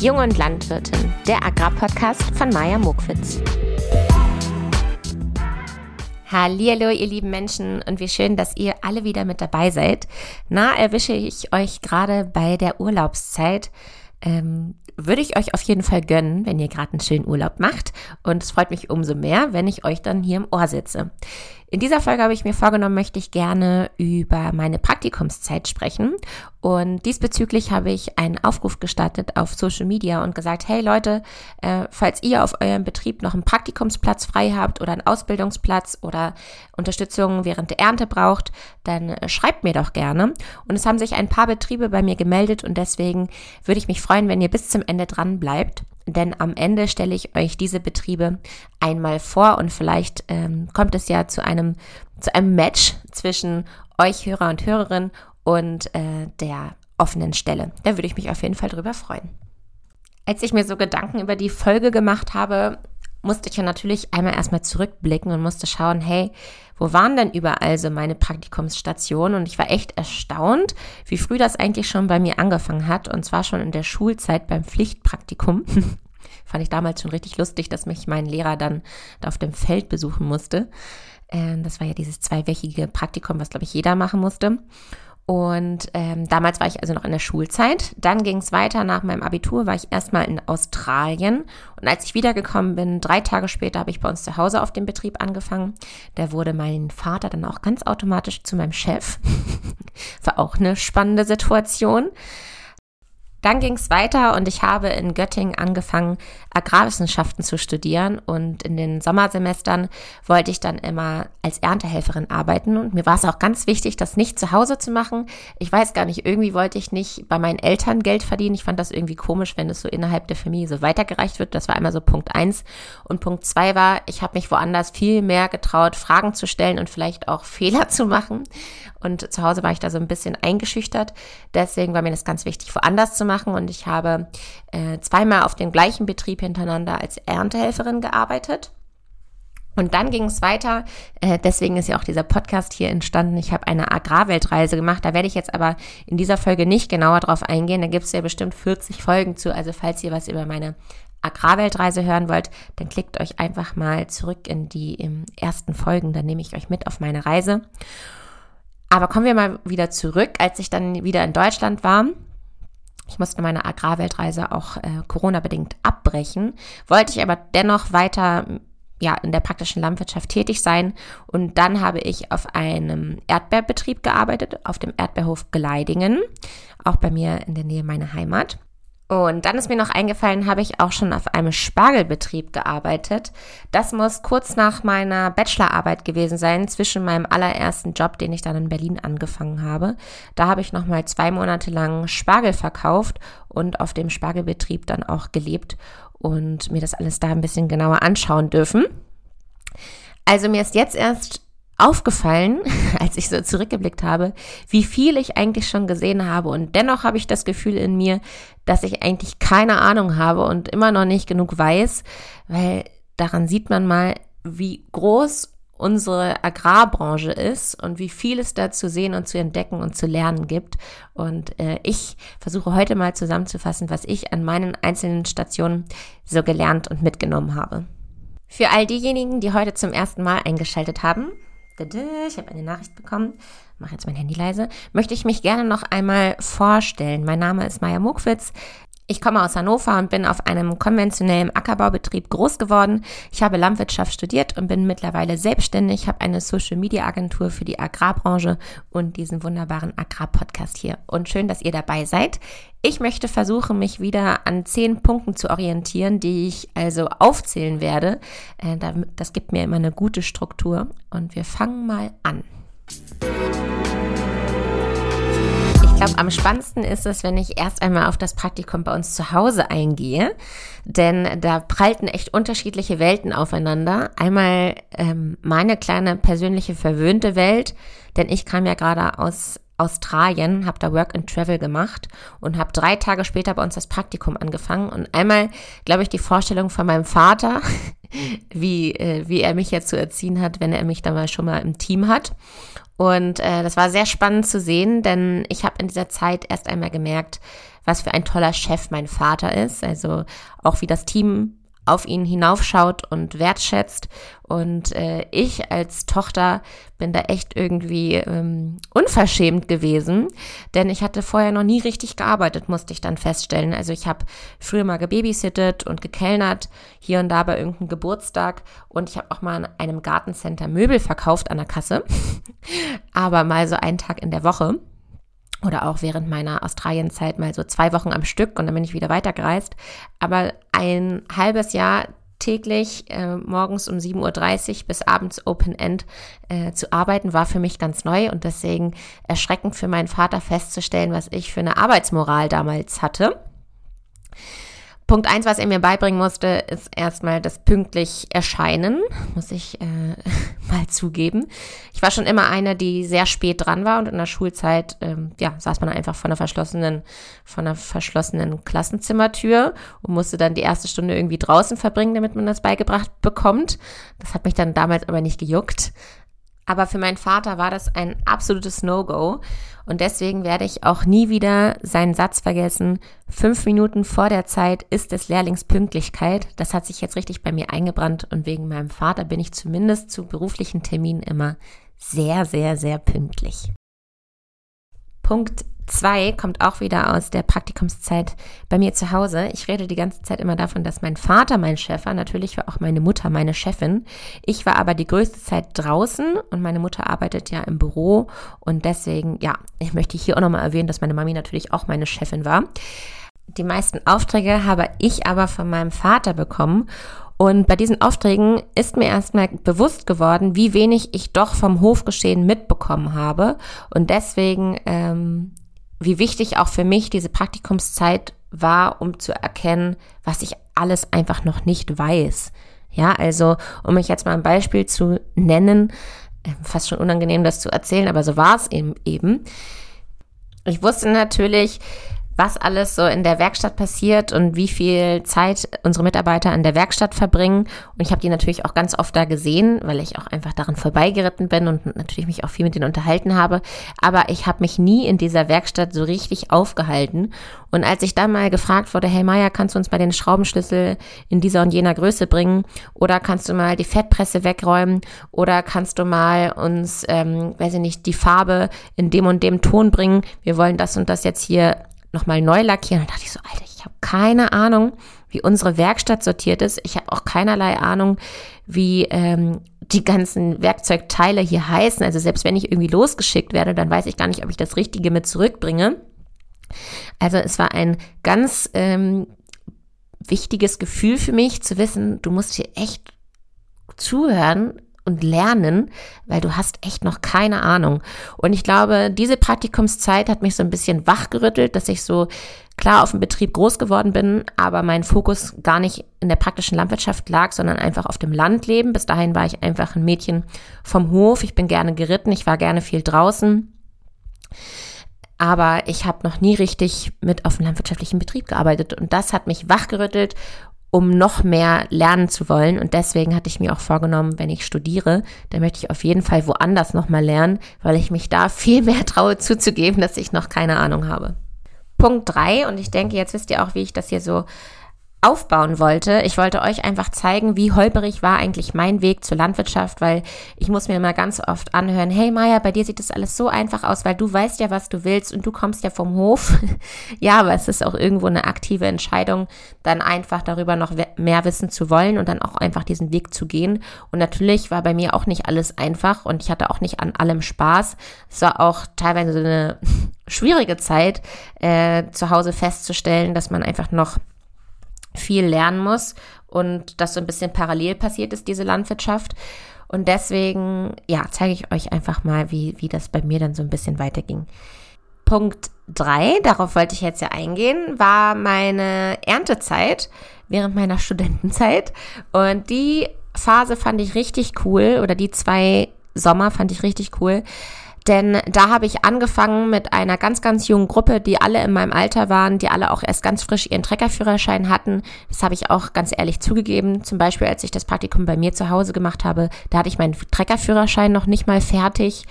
Jung und Landwirtin, der Agrarpodcast von Maja Mokwitz. Hallihallo, ihr lieben Menschen, und wie schön, dass ihr alle wieder mit dabei seid. Na, erwische ich euch gerade bei der Urlaubszeit. Ähm, würde ich euch auf jeden Fall gönnen, wenn ihr gerade einen schönen Urlaub macht. Und es freut mich umso mehr, wenn ich euch dann hier im Ohr sitze. In dieser Folge habe ich mir vorgenommen, möchte ich gerne über meine Praktikumszeit sprechen. Und diesbezüglich habe ich einen Aufruf gestartet auf Social Media und gesagt, hey Leute, äh, falls ihr auf eurem Betrieb noch einen Praktikumsplatz frei habt oder einen Ausbildungsplatz oder Unterstützung während der Ernte braucht, dann äh, schreibt mir doch gerne. Und es haben sich ein paar Betriebe bei mir gemeldet und deswegen würde ich mich freuen, wenn ihr bis zum Ende dran bleibt denn am Ende stelle ich euch diese Betriebe einmal vor und vielleicht ähm, kommt es ja zu einem, zu einem Match zwischen euch Hörer und Hörerin und äh, der offenen Stelle. Da würde ich mich auf jeden Fall drüber freuen. Als ich mir so Gedanken über die Folge gemacht habe, musste ich ja natürlich einmal erstmal zurückblicken und musste schauen, hey, wo waren denn überall so meine Praktikumsstationen? Und ich war echt erstaunt, wie früh das eigentlich schon bei mir angefangen hat. Und zwar schon in der Schulzeit beim Pflichtpraktikum. Fand ich damals schon richtig lustig, dass mich mein Lehrer dann da auf dem Feld besuchen musste. Ähm, das war ja dieses zweiwöchige Praktikum, was, glaube ich, jeder machen musste. Und ähm, damals war ich also noch in der Schulzeit. Dann ging es weiter. Nach meinem Abitur war ich erstmal in Australien. Und als ich wiedergekommen bin, drei Tage später, habe ich bei uns zu Hause auf dem Betrieb angefangen. Da wurde mein Vater dann auch ganz automatisch zu meinem Chef. war auch eine spannende Situation. Dann ging es weiter und ich habe in Göttingen angefangen, Agrarwissenschaften zu studieren. Und in den Sommersemestern wollte ich dann immer als Erntehelferin arbeiten. Und mir war es auch ganz wichtig, das nicht zu Hause zu machen. Ich weiß gar nicht, irgendwie wollte ich nicht bei meinen Eltern Geld verdienen. Ich fand das irgendwie komisch, wenn es so innerhalb der Familie so weitergereicht wird. Das war einmal so Punkt eins. Und Punkt zwei war, ich habe mich woanders viel mehr getraut, Fragen zu stellen und vielleicht auch Fehler zu machen. Und zu Hause war ich da so ein bisschen eingeschüchtert. Deswegen war mir das ganz wichtig, woanders zu machen. Und ich habe äh, zweimal auf dem gleichen Betrieb hintereinander als Erntehelferin gearbeitet. Und dann ging es weiter. Äh, deswegen ist ja auch dieser Podcast hier entstanden. Ich habe eine Agrarweltreise gemacht. Da werde ich jetzt aber in dieser Folge nicht genauer drauf eingehen. Da gibt es ja bestimmt 40 Folgen zu. Also falls ihr was über meine Agrarweltreise hören wollt, dann klickt euch einfach mal zurück in die ersten Folgen. Dann nehme ich euch mit auf meine Reise. Aber kommen wir mal wieder zurück, als ich dann wieder in Deutschland war. Ich musste meine Agrarweltreise auch äh, Corona-bedingt abbrechen, wollte ich aber dennoch weiter ja, in der praktischen Landwirtschaft tätig sein. Und dann habe ich auf einem Erdbeerbetrieb gearbeitet, auf dem Erdbeerhof Gleidingen, auch bei mir in der Nähe meiner Heimat. Und dann ist mir noch eingefallen, habe ich auch schon auf einem Spargelbetrieb gearbeitet. Das muss kurz nach meiner Bachelorarbeit gewesen sein, zwischen meinem allerersten Job, den ich dann in Berlin angefangen habe. Da habe ich nochmal zwei Monate lang Spargel verkauft und auf dem Spargelbetrieb dann auch gelebt und mir das alles da ein bisschen genauer anschauen dürfen. Also mir ist jetzt erst aufgefallen, als ich so zurückgeblickt habe, wie viel ich eigentlich schon gesehen habe. Und dennoch habe ich das Gefühl in mir, dass ich eigentlich keine Ahnung habe und immer noch nicht genug weiß, weil daran sieht man mal, wie groß unsere Agrarbranche ist und wie viel es da zu sehen und zu entdecken und zu lernen gibt. Und äh, ich versuche heute mal zusammenzufassen, was ich an meinen einzelnen Stationen so gelernt und mitgenommen habe. Für all diejenigen, die heute zum ersten Mal eingeschaltet haben, ich habe eine Nachricht bekommen, mache jetzt mein Handy leise, möchte ich mich gerne noch einmal vorstellen. Mein Name ist Maya Mukwitz. Ich komme aus Hannover und bin auf einem konventionellen Ackerbaubetrieb groß geworden. Ich habe Landwirtschaft studiert und bin mittlerweile selbstständig, habe eine Social-Media-Agentur für die Agrarbranche und diesen wunderbaren Agrarpodcast hier. Und schön, dass ihr dabei seid. Ich möchte versuchen, mich wieder an zehn Punkten zu orientieren, die ich also aufzählen werde. Äh, das gibt mir immer eine gute Struktur. Und wir fangen mal an glaube, am spannendsten ist es, wenn ich erst einmal auf das Praktikum bei uns zu Hause eingehe, denn da prallten echt unterschiedliche Welten aufeinander. Einmal ähm, meine kleine persönliche verwöhnte Welt, denn ich kam ja gerade aus Australien, habe da Work and Travel gemacht und habe drei Tage später bei uns das Praktikum angefangen. Und einmal, glaube ich, die Vorstellung von meinem Vater, wie, äh, wie er mich jetzt zu erziehen hat, wenn er mich da mal schon mal im Team hat. Und äh, das war sehr spannend zu sehen, denn ich habe in dieser Zeit erst einmal gemerkt, was für ein toller Chef mein Vater ist. Also auch wie das Team auf ihn hinaufschaut und wertschätzt. Und äh, ich als Tochter bin da echt irgendwie ähm, unverschämt gewesen, denn ich hatte vorher noch nie richtig gearbeitet, musste ich dann feststellen. Also ich habe früher mal gebabysittet und gekellnert, hier und da bei irgendeinem Geburtstag und ich habe auch mal in einem Gartencenter Möbel verkauft an der Kasse, aber mal so einen Tag in der Woche oder auch während meiner Australienzeit mal so zwei Wochen am Stück und dann bin ich wieder weitergereist. Aber ein halbes Jahr täglich äh, morgens um 7.30 Uhr bis abends Open End äh, zu arbeiten, war für mich ganz neu und deswegen erschreckend für meinen Vater festzustellen, was ich für eine Arbeitsmoral damals hatte. Punkt eins, was er mir beibringen musste, ist erstmal das pünktlich Erscheinen, muss ich äh, mal zugeben. Ich war schon immer eine, die sehr spät dran war und in der Schulzeit, ähm, ja, saß man einfach vor einer verschlossenen, von einer verschlossenen Klassenzimmertür und musste dann die erste Stunde irgendwie draußen verbringen, damit man das beigebracht bekommt. Das hat mich dann damals aber nicht gejuckt. Aber für meinen Vater war das ein absolutes No-Go. Und deswegen werde ich auch nie wieder seinen Satz vergessen. Fünf Minuten vor der Zeit ist es Lehrlingspünktlichkeit. Das hat sich jetzt richtig bei mir eingebrannt. Und wegen meinem Vater bin ich zumindest zu beruflichen Terminen immer sehr, sehr, sehr pünktlich. Punkt 2 kommt auch wieder aus der Praktikumszeit bei mir zu Hause. Ich rede die ganze Zeit immer davon, dass mein Vater mein Chef war. Natürlich war auch meine Mutter meine Chefin. Ich war aber die größte Zeit draußen und meine Mutter arbeitet ja im Büro. Und deswegen, ja, ich möchte hier auch nochmal erwähnen, dass meine Mami natürlich auch meine Chefin war. Die meisten Aufträge habe ich aber von meinem Vater bekommen. Und bei diesen Aufträgen ist mir erstmal bewusst geworden, wie wenig ich doch vom Hofgeschehen mitbekommen habe. Und deswegen, ähm, wie wichtig auch für mich diese Praktikumszeit war, um zu erkennen, was ich alles einfach noch nicht weiß. Ja, also, um mich jetzt mal ein Beispiel zu nennen, äh, fast schon unangenehm, das zu erzählen, aber so war es eben. Ich wusste natürlich, was alles so in der Werkstatt passiert und wie viel Zeit unsere Mitarbeiter in der Werkstatt verbringen. Und ich habe die natürlich auch ganz oft da gesehen, weil ich auch einfach daran vorbeigeritten bin und natürlich mich auch viel mit denen unterhalten habe. Aber ich habe mich nie in dieser Werkstatt so richtig aufgehalten. Und als ich dann mal gefragt wurde, hey Maya, kannst du uns mal den Schraubenschlüssel in dieser und jener Größe bringen? Oder kannst du mal die Fettpresse wegräumen? Oder kannst du mal uns, ähm, weiß ich nicht, die Farbe in dem und dem Ton bringen? Wir wollen das und das jetzt hier nochmal neu lackieren. Und dachte ich so, Alter, ich habe keine Ahnung, wie unsere Werkstatt sortiert ist. Ich habe auch keinerlei Ahnung, wie ähm, die ganzen Werkzeugteile hier heißen. Also selbst wenn ich irgendwie losgeschickt werde, dann weiß ich gar nicht, ob ich das Richtige mit zurückbringe. Also es war ein ganz ähm, wichtiges Gefühl für mich zu wissen, du musst hier echt zuhören, und lernen, weil du hast echt noch keine Ahnung. Und ich glaube, diese Praktikumszeit hat mich so ein bisschen wachgerüttelt, dass ich so klar auf dem Betrieb groß geworden bin, aber mein Fokus gar nicht in der praktischen Landwirtschaft lag, sondern einfach auf dem Landleben. Bis dahin war ich einfach ein Mädchen vom Hof. Ich bin gerne geritten, ich war gerne viel draußen. Aber ich habe noch nie richtig mit auf dem landwirtschaftlichen Betrieb gearbeitet. Und das hat mich wachgerüttelt um noch mehr lernen zu wollen. Und deswegen hatte ich mir auch vorgenommen, wenn ich studiere, dann möchte ich auf jeden Fall woanders nochmal lernen, weil ich mich da viel mehr traue zuzugeben, dass ich noch keine Ahnung habe. Punkt drei und ich denke, jetzt wisst ihr auch, wie ich das hier so aufbauen wollte. Ich wollte euch einfach zeigen, wie holperig war eigentlich mein Weg zur Landwirtschaft, weil ich muss mir immer ganz oft anhören, hey Maya, bei dir sieht das alles so einfach aus, weil du weißt ja, was du willst und du kommst ja vom Hof. ja, aber es ist auch irgendwo eine aktive Entscheidung, dann einfach darüber noch mehr wissen zu wollen und dann auch einfach diesen Weg zu gehen. Und natürlich war bei mir auch nicht alles einfach und ich hatte auch nicht an allem Spaß. Es war auch teilweise so eine schwierige Zeit, äh, zu Hause festzustellen, dass man einfach noch viel lernen muss und das so ein bisschen parallel passiert ist, diese Landwirtschaft. Und deswegen, ja, zeige ich euch einfach mal, wie, wie das bei mir dann so ein bisschen weiterging. Punkt drei, darauf wollte ich jetzt ja eingehen, war meine Erntezeit während meiner Studentenzeit. Und die Phase fand ich richtig cool oder die zwei Sommer fand ich richtig cool. Denn da habe ich angefangen mit einer ganz, ganz jungen Gruppe, die alle in meinem Alter waren, die alle auch erst ganz frisch ihren Treckerführerschein hatten. Das habe ich auch ganz ehrlich zugegeben. Zum Beispiel, als ich das Praktikum bei mir zu Hause gemacht habe, da hatte ich meinen Treckerführerschein noch nicht mal fertig.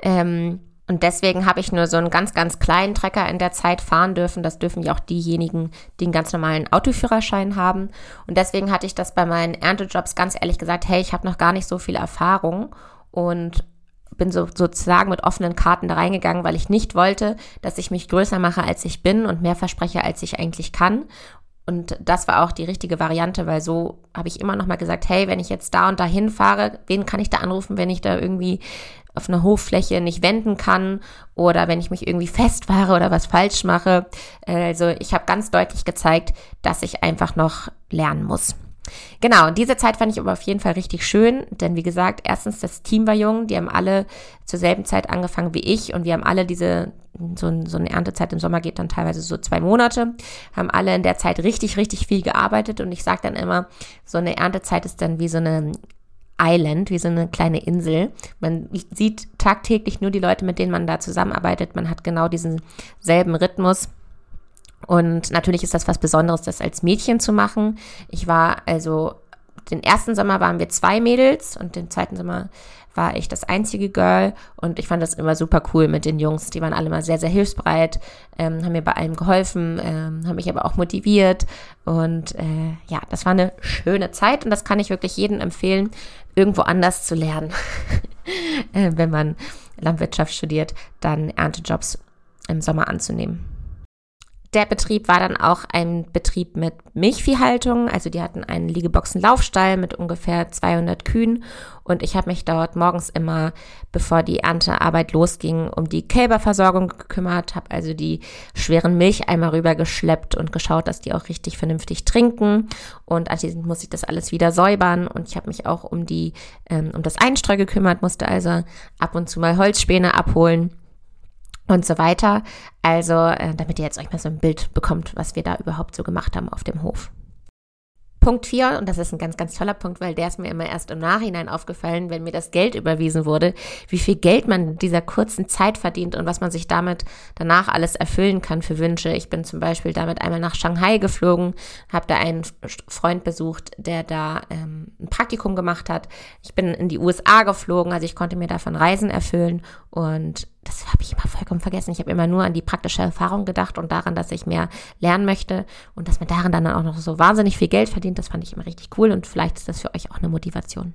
Ähm, und deswegen habe ich nur so einen ganz, ganz kleinen Trecker in der Zeit fahren dürfen. Das dürfen ja auch diejenigen, die einen ganz normalen Autoführerschein haben. Und deswegen hatte ich das bei meinen Erntejobs ganz ehrlich gesagt, hey, ich habe noch gar nicht so viel Erfahrung und bin so, sozusagen mit offenen Karten da reingegangen, weil ich nicht wollte, dass ich mich größer mache, als ich bin und mehr verspreche, als ich eigentlich kann. Und das war auch die richtige Variante, weil so habe ich immer noch mal gesagt, hey, wenn ich jetzt da und da hinfahre, wen kann ich da anrufen, wenn ich da irgendwie auf einer Hoffläche nicht wenden kann oder wenn ich mich irgendwie festfahre oder was falsch mache. Also ich habe ganz deutlich gezeigt, dass ich einfach noch lernen muss. Genau, und diese Zeit fand ich aber auf jeden Fall richtig schön, denn wie gesagt, erstens das Team war jung, die haben alle zur selben Zeit angefangen wie ich und wir haben alle diese, so, so eine Erntezeit im Sommer geht dann teilweise so zwei Monate, haben alle in der Zeit richtig, richtig viel gearbeitet und ich sage dann immer, so eine Erntezeit ist dann wie so eine Island, wie so eine kleine Insel. Man sieht tagtäglich nur die Leute, mit denen man da zusammenarbeitet. Man hat genau diesen selben Rhythmus. Und natürlich ist das was Besonderes, das als Mädchen zu machen. Ich war also, den ersten Sommer waren wir zwei Mädels und den zweiten Sommer war ich das einzige Girl und ich fand das immer super cool mit den Jungs. Die waren alle mal sehr, sehr hilfsbereit, ähm, haben mir bei allem geholfen, ähm, haben mich aber auch motiviert und äh, ja, das war eine schöne Zeit und das kann ich wirklich jedem empfehlen, irgendwo anders zu lernen, äh, wenn man Landwirtschaft studiert, dann Erntejobs im Sommer anzunehmen. Der Betrieb war dann auch ein Betrieb mit Milchviehhaltung. Also die hatten einen Liegeboxen-Laufstall mit ungefähr 200 Kühen. Und ich habe mich dort morgens immer, bevor die Erntearbeit losging, um die Kälberversorgung gekümmert, habe also die schweren Milcheimer rübergeschleppt und geschaut, dass die auch richtig vernünftig trinken. Und anschließend muss ich das alles wieder säubern. Und ich habe mich auch um die, ähm, um das Einstreu gekümmert, musste also ab und zu mal Holzspäne abholen und so weiter. Also, äh, damit ihr jetzt euch mal so ein Bild bekommt, was wir da überhaupt so gemacht haben auf dem Hof. Punkt 4, und das ist ein ganz, ganz toller Punkt, weil der ist mir immer erst im Nachhinein aufgefallen, wenn mir das Geld überwiesen wurde, wie viel Geld man in dieser kurzen Zeit verdient und was man sich damit danach alles erfüllen kann für Wünsche. Ich bin zum Beispiel damit einmal nach Shanghai geflogen, habe da einen Freund besucht, der da ähm, ein Praktikum gemacht hat. Ich bin in die USA geflogen, also ich konnte mir davon Reisen erfüllen und das habe ich immer vollkommen vergessen. Ich habe immer nur an die praktische Erfahrung gedacht und daran, dass ich mehr lernen möchte und dass man daran dann auch noch so wahnsinnig viel Geld verdient. Das fand ich immer richtig cool und vielleicht ist das für euch auch eine Motivation.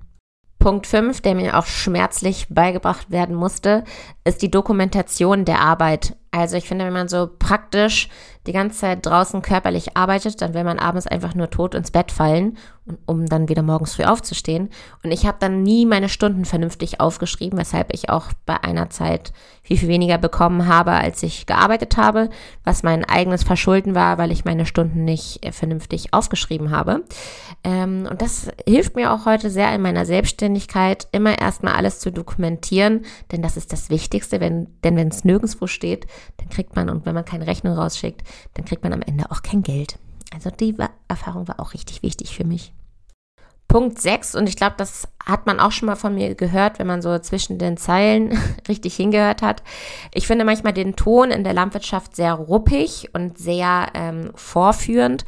Punkt 5, der mir auch schmerzlich beigebracht werden musste, ist die Dokumentation der Arbeit. Also ich finde, wenn man so praktisch die ganze Zeit draußen körperlich arbeitet, dann will man abends einfach nur tot ins Bett fallen, um dann wieder morgens früh aufzustehen. Und ich habe dann nie meine Stunden vernünftig aufgeschrieben, weshalb ich auch bei einer Zeit viel, viel weniger bekommen habe, als ich gearbeitet habe, was mein eigenes Verschulden war, weil ich meine Stunden nicht äh, vernünftig aufgeschrieben habe. Ähm, und das hilft mir auch heute sehr in meiner Selbstständigkeit, immer erstmal alles zu dokumentieren, denn das ist das Wichtigste, wenn, denn wenn es nirgendwo steht, dann kriegt man, und wenn man keine Rechnung rausschickt, dann kriegt man am Ende auch kein Geld. Also die Erfahrung war auch richtig wichtig für mich. Punkt 6, und ich glaube, das hat man auch schon mal von mir gehört, wenn man so zwischen den Zeilen richtig hingehört hat. Ich finde manchmal den Ton in der Landwirtschaft sehr ruppig und sehr ähm, vorführend.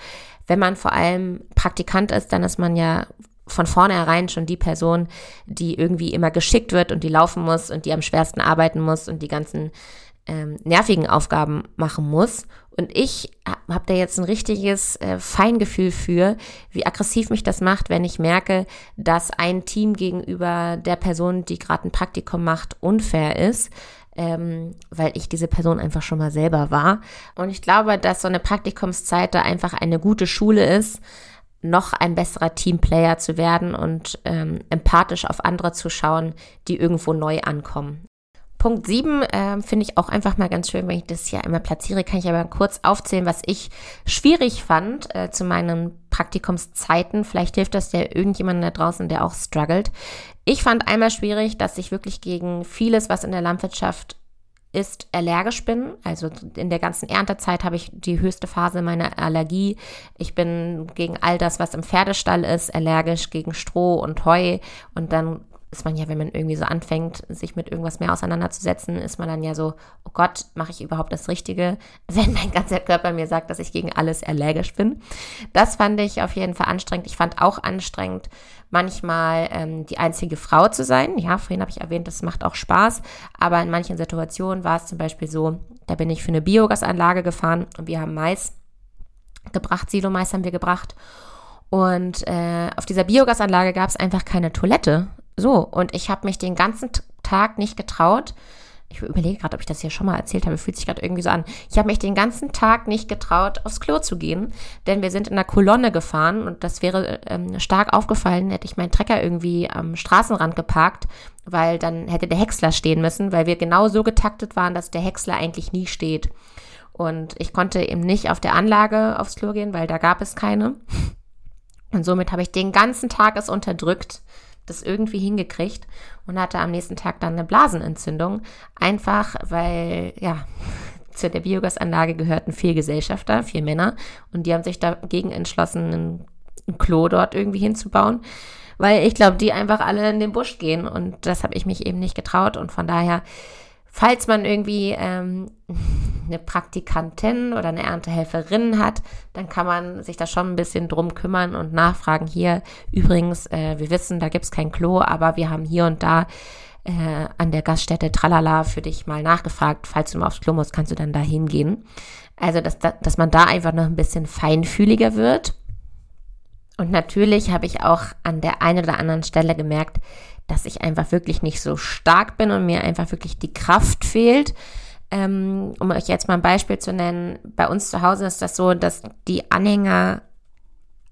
Wenn man vor allem Praktikant ist, dann ist man ja von vornherein schon die Person, die irgendwie immer geschickt wird und die laufen muss und die am schwersten arbeiten muss und die ganzen ähm, nervigen Aufgaben machen muss. Und ich habe da jetzt ein richtiges äh, Feingefühl für, wie aggressiv mich das macht, wenn ich merke, dass ein Team gegenüber der Person, die gerade ein Praktikum macht, unfair ist. Ähm, weil ich diese Person einfach schon mal selber war. Und ich glaube, dass so eine Praktikumszeit da einfach eine gute Schule ist, noch ein besserer Teamplayer zu werden und ähm, empathisch auf andere zu schauen, die irgendwo neu ankommen. Punkt 7 äh, finde ich auch einfach mal ganz schön, wenn ich das hier einmal platziere, kann ich aber kurz aufzählen, was ich schwierig fand äh, zu meinen Praktikumszeiten. Vielleicht hilft das ja irgendjemandem da draußen, der auch struggelt. Ich fand einmal schwierig, dass ich wirklich gegen vieles, was in der Landwirtschaft ist, allergisch bin. Also in der ganzen Erntezeit habe ich die höchste Phase meiner Allergie. Ich bin gegen all das, was im Pferdestall ist, allergisch gegen Stroh und Heu. Und dann ist man ja, wenn man irgendwie so anfängt, sich mit irgendwas mehr auseinanderzusetzen, ist man dann ja so, oh Gott, mache ich überhaupt das Richtige, wenn mein ganzer Körper mir sagt, dass ich gegen alles allergisch bin. Das fand ich auf jeden Fall anstrengend. Ich fand auch anstrengend, manchmal ähm, die einzige Frau zu sein. Ja, vorhin habe ich erwähnt, das macht auch Spaß, aber in manchen Situationen war es zum Beispiel so, da bin ich für eine Biogasanlage gefahren und wir haben Mais gebracht, Silo-Mais haben wir gebracht. Und äh, auf dieser Biogasanlage gab es einfach keine Toilette. So, und ich habe mich den ganzen Tag nicht getraut. Ich überlege gerade, ob ich das hier schon mal erzählt habe. Fühlt sich gerade irgendwie so an. Ich habe mich den ganzen Tag nicht getraut, aufs Klo zu gehen, denn wir sind in einer Kolonne gefahren und das wäre ähm, stark aufgefallen, hätte ich meinen Trecker irgendwie am Straßenrand geparkt, weil dann hätte der Häcksler stehen müssen, weil wir genau so getaktet waren, dass der Häcksler eigentlich nie steht. Und ich konnte eben nicht auf der Anlage aufs Klo gehen, weil da gab es keine. Und somit habe ich den ganzen Tag es unterdrückt, das irgendwie hingekriegt und hatte am nächsten Tag dann eine Blasenentzündung. Einfach weil, ja, zu der Biogasanlage gehörten vier Gesellschafter, vier Männer, und die haben sich dagegen entschlossen, ein, Klo dort irgendwie hinzubauen, weil ich glaube, die einfach alle in den Busch gehen. Und das habe ich mich eben nicht getraut. Und von daher Falls man irgendwie ähm, eine Praktikantin oder eine Erntehelferin hat, dann kann man sich da schon ein bisschen drum kümmern und nachfragen. Hier übrigens, äh, wir wissen, da gibt's kein Klo, aber wir haben hier und da äh, an der Gaststätte Tralala für dich mal nachgefragt. Falls du mal aufs Klo musst, kannst du dann da hingehen. Also, dass, dass man da einfach noch ein bisschen feinfühliger wird. Und natürlich habe ich auch an der einen oder anderen Stelle gemerkt, dass ich einfach wirklich nicht so stark bin und mir einfach wirklich die Kraft fehlt. Ähm, um euch jetzt mal ein Beispiel zu nennen, bei uns zu Hause ist das so, dass die Anhänger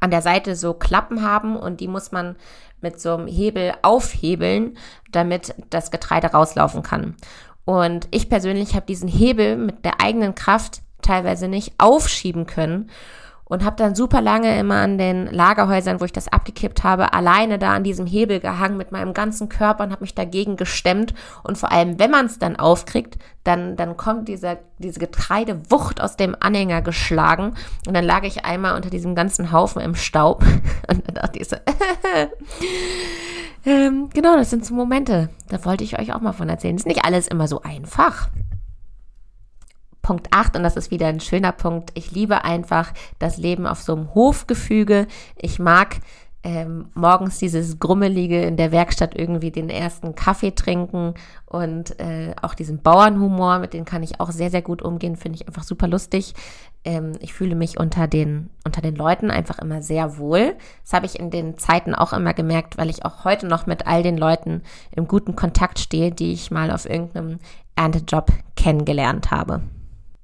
an der Seite so Klappen haben und die muss man mit so einem Hebel aufhebeln, damit das Getreide rauslaufen kann. Und ich persönlich habe diesen Hebel mit der eigenen Kraft teilweise nicht aufschieben können und habe dann super lange immer an den Lagerhäusern, wo ich das abgekippt habe, alleine da an diesem Hebel gehangen mit meinem ganzen Körper und habe mich dagegen gestemmt. Und vor allem, wenn man es dann aufkriegt, dann, dann kommt dieser, diese Getreidewucht aus dem Anhänger geschlagen und dann lag ich einmal unter diesem ganzen Haufen im Staub und dann dachte ich so, ähm, genau, das sind so Momente. Da wollte ich euch auch mal von erzählen. ist nicht alles immer so einfach. Punkt 8, und das ist wieder ein schöner Punkt, ich liebe einfach das Leben auf so einem Hofgefüge. Ich mag ähm, morgens dieses Grummelige in der Werkstatt irgendwie den ersten Kaffee trinken und äh, auch diesen Bauernhumor, mit dem kann ich auch sehr, sehr gut umgehen, finde ich einfach super lustig. Ähm, ich fühle mich unter den, unter den Leuten einfach immer sehr wohl. Das habe ich in den Zeiten auch immer gemerkt, weil ich auch heute noch mit all den Leuten im guten Kontakt stehe, die ich mal auf irgendeinem Erntejob kennengelernt habe.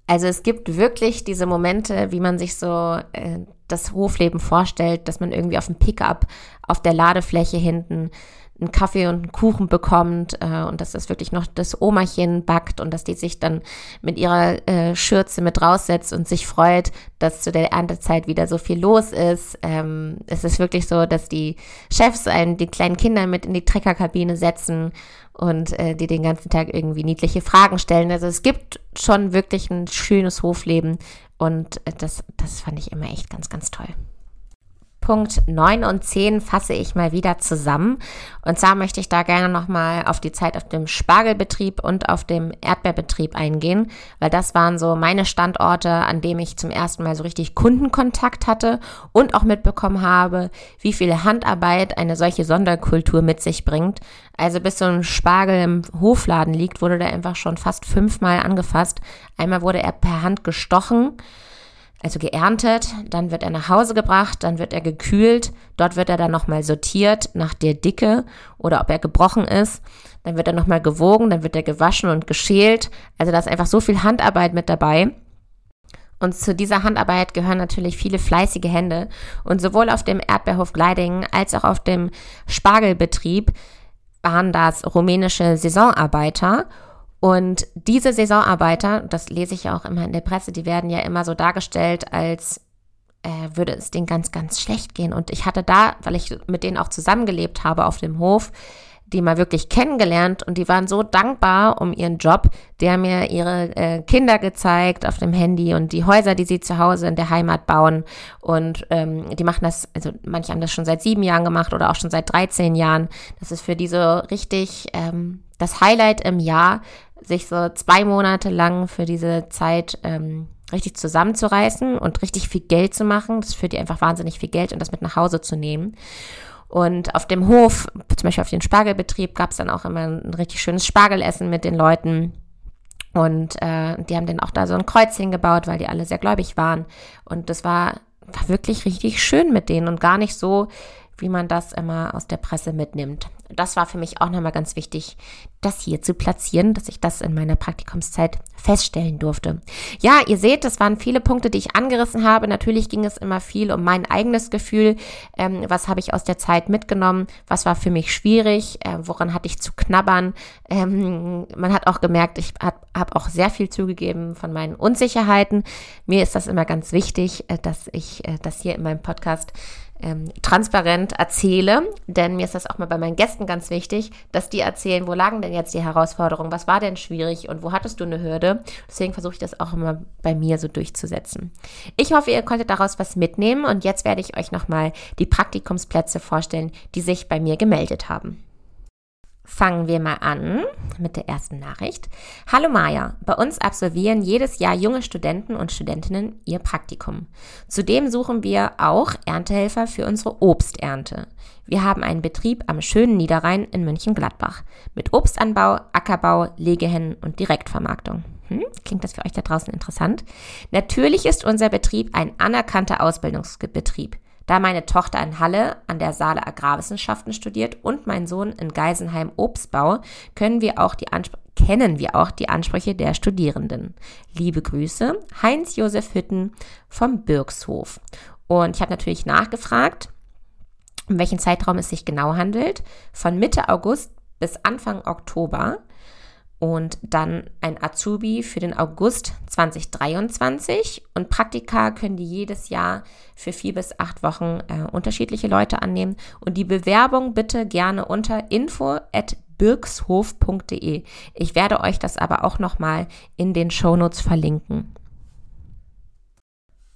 Also es gibt wirklich diese Momente, wie man sich so äh, das Hofleben vorstellt, dass man irgendwie auf dem Pickup auf der Ladefläche hinten einen Kaffee und einen Kuchen bekommt äh, und dass das wirklich noch das Omachen backt und dass die sich dann mit ihrer äh, Schürze mit raussetzt und sich freut, dass zu der Erntezeit wieder so viel los ist. Ähm, es ist wirklich so, dass die Chefs einen, die kleinen Kinder mit in die Treckerkabine setzen und äh, die den ganzen Tag irgendwie niedliche Fragen stellen. Also es gibt schon wirklich ein schönes Hofleben und äh, das, das fand ich immer echt ganz, ganz toll. Punkt 9 und 10 fasse ich mal wieder zusammen. Und zwar möchte ich da gerne nochmal auf die Zeit auf dem Spargelbetrieb und auf dem Erdbeerbetrieb eingehen, weil das waren so meine Standorte, an denen ich zum ersten Mal so richtig Kundenkontakt hatte und auch mitbekommen habe, wie viel Handarbeit eine solche Sonderkultur mit sich bringt. Also bis so ein Spargel im Hofladen liegt, wurde der einfach schon fast fünfmal angefasst. Einmal wurde er per Hand gestochen also geerntet, dann wird er nach Hause gebracht, dann wird er gekühlt, dort wird er dann nochmal sortiert nach der Dicke oder ob er gebrochen ist, dann wird er nochmal gewogen, dann wird er gewaschen und geschält. Also da ist einfach so viel Handarbeit mit dabei. Und zu dieser Handarbeit gehören natürlich viele fleißige Hände. Und sowohl auf dem Erdbeerhof Gleidingen als auch auf dem Spargelbetrieb waren das rumänische Saisonarbeiter und diese Saisonarbeiter, das lese ich ja auch immer in der Presse, die werden ja immer so dargestellt, als äh, würde es denen ganz, ganz schlecht gehen. Und ich hatte da, weil ich mit denen auch zusammengelebt habe auf dem Hof, die mal wirklich kennengelernt und die waren so dankbar um ihren Job. Die haben mir ihre äh, Kinder gezeigt auf dem Handy und die Häuser, die sie zu Hause in der Heimat bauen. Und ähm, die machen das, also manche haben das schon seit sieben Jahren gemacht oder auch schon seit 13 Jahren. Das ist für die so richtig ähm, das Highlight im Jahr, sich so zwei Monate lang für diese Zeit ähm, richtig zusammenzureißen und richtig viel Geld zu machen. Das führt dir einfach wahnsinnig viel Geld und das mit nach Hause zu nehmen. Und auf dem Hof, zum Beispiel auf dem Spargelbetrieb, gab es dann auch immer ein richtig schönes Spargelessen mit den Leuten. Und äh, die haben dann auch da so ein Kreuz hingebaut, weil die alle sehr gläubig waren. Und das war, war wirklich richtig schön mit denen und gar nicht so, wie man das immer aus der Presse mitnimmt. Das war für mich auch nochmal ganz wichtig, das hier zu platzieren, dass ich das in meiner Praktikumszeit feststellen durfte. Ja, ihr seht, das waren viele Punkte, die ich angerissen habe. Natürlich ging es immer viel um mein eigenes Gefühl. Ähm, was habe ich aus der Zeit mitgenommen? Was war für mich schwierig? Äh, woran hatte ich zu knabbern? Ähm, man hat auch gemerkt, ich habe hab auch sehr viel zugegeben von meinen Unsicherheiten. Mir ist das immer ganz wichtig, äh, dass ich äh, das hier in meinem Podcast ähm, transparent erzähle, denn mir ist das auch mal bei meinen Gästen ganz wichtig, dass die erzählen, wo lagen denn jetzt die Herausforderungen, was war denn schwierig und wo hattest du eine Hürde. Deswegen versuche ich das auch immer bei mir so durchzusetzen. Ich hoffe, ihr konntet daraus was mitnehmen und jetzt werde ich euch nochmal die Praktikumsplätze vorstellen, die sich bei mir gemeldet haben. Fangen wir mal an mit der ersten Nachricht. Hallo Maja, bei uns absolvieren jedes Jahr junge Studenten und Studentinnen ihr Praktikum. Zudem suchen wir auch Erntehelfer für unsere Obsternte. Wir haben einen Betrieb am schönen Niederrhein in München-Gladbach mit Obstanbau, Ackerbau, Legehennen und Direktvermarktung. Hm, klingt das für euch da draußen interessant? Natürlich ist unser Betrieb ein anerkannter Ausbildungsbetrieb. Da meine Tochter in Halle an der Saale Agrarwissenschaften studiert und mein Sohn in Geisenheim Obstbau, können wir auch die kennen wir auch die Ansprüche der Studierenden. Liebe Grüße, Heinz-Josef Hütten vom Birkshof. Und ich habe natürlich nachgefragt, um welchen Zeitraum es sich genau handelt. Von Mitte August bis Anfang Oktober und dann ein Azubi für den August 2023. Und Praktika können die jedes Jahr für vier bis acht Wochen äh, unterschiedliche Leute annehmen. Und die Bewerbung bitte gerne unter info at birkshof.de. Ich werde euch das aber auch nochmal in den Shownotes verlinken.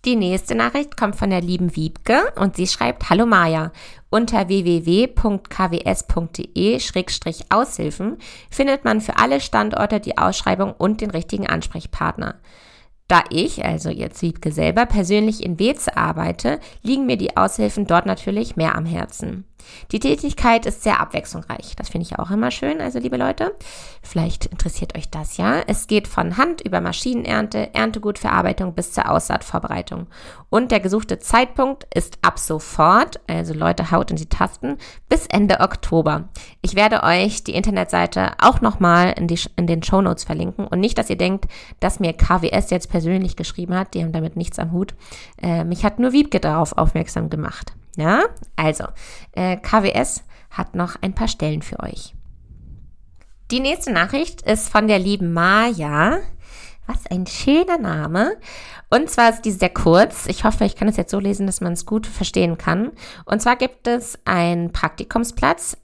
Die nächste Nachricht kommt von der lieben Wiebke und sie schreibt, Hallo Maja, unter www.kws.de-aushilfen findet man für alle Standorte die Ausschreibung und den richtigen Ansprechpartner. Da ich, also jetzt Wiebke selber, persönlich in Weze arbeite, liegen mir die Aushilfen dort natürlich mehr am Herzen. Die Tätigkeit ist sehr abwechslungsreich. Das finde ich auch immer schön. Also, liebe Leute, vielleicht interessiert euch das ja. Es geht von Hand über Maschinenernte, Erntegutverarbeitung bis zur Aussaatvorbereitung. Und der gesuchte Zeitpunkt ist ab sofort, also Leute, haut in die Tasten, bis Ende Oktober. Ich werde euch die Internetseite auch nochmal in, in den Show Notes verlinken. Und nicht, dass ihr denkt, dass mir KWS jetzt persönlich geschrieben hat. Die haben damit nichts am Hut. Äh, mich hat nur Wiebke darauf aufmerksam gemacht. Ja, also äh, KWS hat noch ein paar Stellen für euch. Die nächste Nachricht ist von der lieben Maja. Was ein schöner Name. Und zwar ist die sehr kurz. Ich hoffe, ich kann es jetzt so lesen, dass man es gut verstehen kann. Und zwar gibt es einen Praktikumsplatz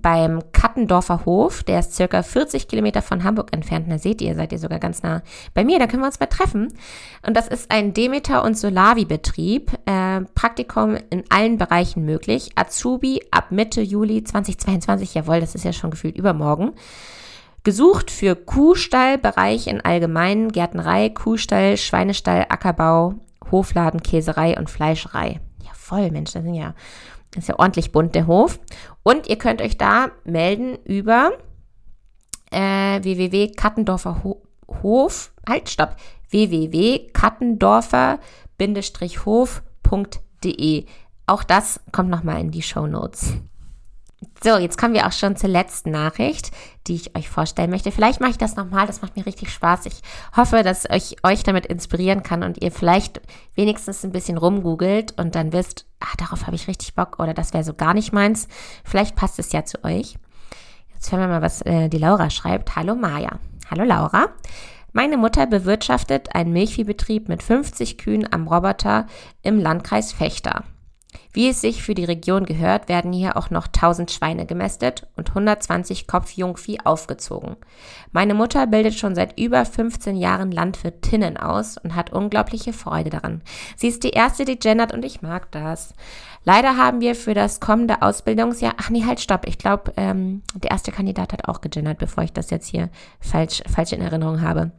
beim Kattendorfer Hof, der ist circa 40 Kilometer von Hamburg entfernt. Da seht ihr, seid ihr sogar ganz nah bei mir, da können wir uns mal treffen. Und das ist ein Demeter- und Solavi-Betrieb. Äh, Praktikum in allen Bereichen möglich. Azubi ab Mitte Juli 2022, jawohl, das ist ja schon gefühlt übermorgen. Gesucht für Kuhstallbereich in allgemeinen, Gärtnerei, Kuhstall, Schweinestall, Ackerbau, Hofladen, Käserei und Fleischerei. Ja, voll, Mensch, das sind ja ist ja ordentlich bunt, der Hof. Und ihr könnt euch da melden über äh, www.kattendorfer halt, stopp, www.kattendorfer-hof.de. Auch das kommt nochmal in die Show Notes. So, jetzt kommen wir auch schon zur letzten Nachricht, die ich euch vorstellen möchte. Vielleicht mache ich das nochmal, das macht mir richtig Spaß. Ich hoffe, dass ich euch damit inspirieren kann und ihr vielleicht wenigstens ein bisschen rumgoogelt und dann wisst, ah, darauf habe ich richtig Bock oder das wäre so gar nicht meins. Vielleicht passt es ja zu euch. Jetzt hören wir mal, was äh, die Laura schreibt. Hallo Maja. Hallo Laura. Meine Mutter bewirtschaftet einen Milchviehbetrieb mit 50 Kühen am Roboter im Landkreis Fechter. Wie es sich für die Region gehört, werden hier auch noch 1000 Schweine gemästet und 120 Kopf Jungvieh aufgezogen. Meine Mutter bildet schon seit über 15 Jahren Landwirtinnen aus und hat unglaubliche Freude daran. Sie ist die erste, die gendert und ich mag das. Leider haben wir für das kommende Ausbildungsjahr, ach nee, halt, stopp, ich glaube, ähm, der erste Kandidat hat auch gegendert, bevor ich das jetzt hier falsch, falsch in Erinnerung habe.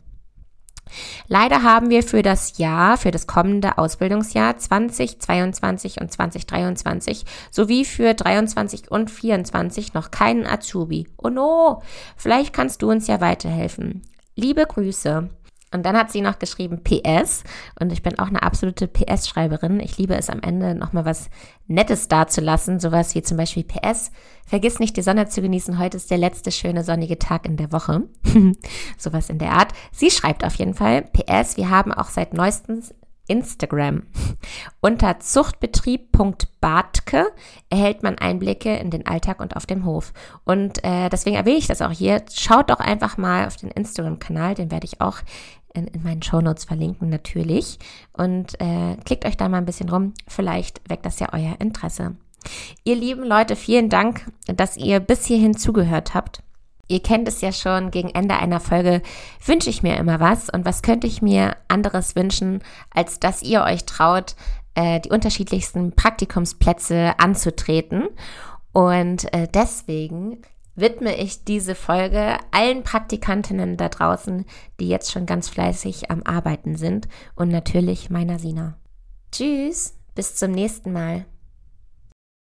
Leider haben wir für das Jahr, für das kommende Ausbildungsjahr 2022 und 2023 sowie für 23 und 24 noch keinen Azubi. Oh no, vielleicht kannst du uns ja weiterhelfen. Liebe Grüße. Und dann hat sie noch geschrieben PS und ich bin auch eine absolute PS-Schreiberin. Ich liebe es am Ende nochmal was Nettes dazulassen, sowas wie zum Beispiel PS. Vergiss nicht, die Sonne zu genießen. Heute ist der letzte schöne sonnige Tag in der Woche. sowas in der Art. Sie schreibt auf jeden Fall PS. Wir haben auch seit neuestens Instagram. Unter zuchtbetrieb.bartke erhält man Einblicke in den Alltag und auf dem Hof. Und äh, deswegen erwähne ich das auch hier. Schaut doch einfach mal auf den Instagram-Kanal, den werde ich auch in, in meinen Shownotes verlinken natürlich. Und äh, klickt euch da mal ein bisschen rum. Vielleicht weckt das ja euer Interesse. Ihr lieben Leute, vielen Dank, dass ihr bis hierhin zugehört habt. Ihr kennt es ja schon, gegen Ende einer Folge wünsche ich mir immer was. Und was könnte ich mir anderes wünschen, als dass ihr euch traut, äh, die unterschiedlichsten Praktikumsplätze anzutreten. Und äh, deswegen widme ich diese Folge allen Praktikantinnen da draußen, die jetzt schon ganz fleißig am Arbeiten sind und natürlich meiner Sina. Tschüss, bis zum nächsten Mal.